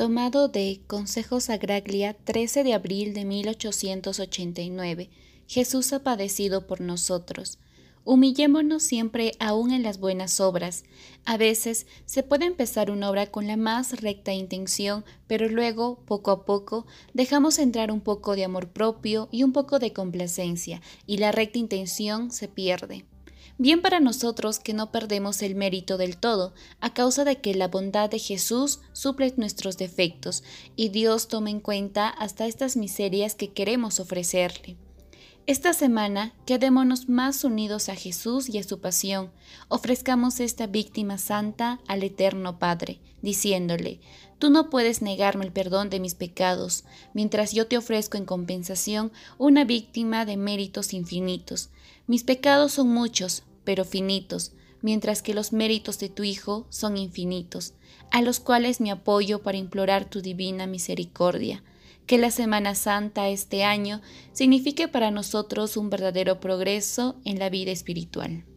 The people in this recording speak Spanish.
Tomado de Consejos Agraglia 13 de abril de 1889. Jesús ha padecido por nosotros. Humillémonos siempre aún en las buenas obras. A veces se puede empezar una obra con la más recta intención, pero luego, poco a poco, dejamos entrar un poco de amor propio y un poco de complacencia, y la recta intención se pierde. Bien para nosotros que no perdemos el mérito del todo, a causa de que la bondad de Jesús suple nuestros defectos, y Dios toma en cuenta hasta estas miserias que queremos ofrecerle. Esta semana quedémonos más unidos a Jesús y a su pasión. Ofrezcamos esta víctima santa al Eterno Padre, diciéndole, Tú no puedes negarme el perdón de mis pecados, mientras yo te ofrezco en compensación una víctima de méritos infinitos. Mis pecados son muchos, pero finitos, mientras que los méritos de tu Hijo son infinitos, a los cuales me apoyo para implorar tu divina misericordia que la Semana Santa este año signifique para nosotros un verdadero progreso en la vida espiritual.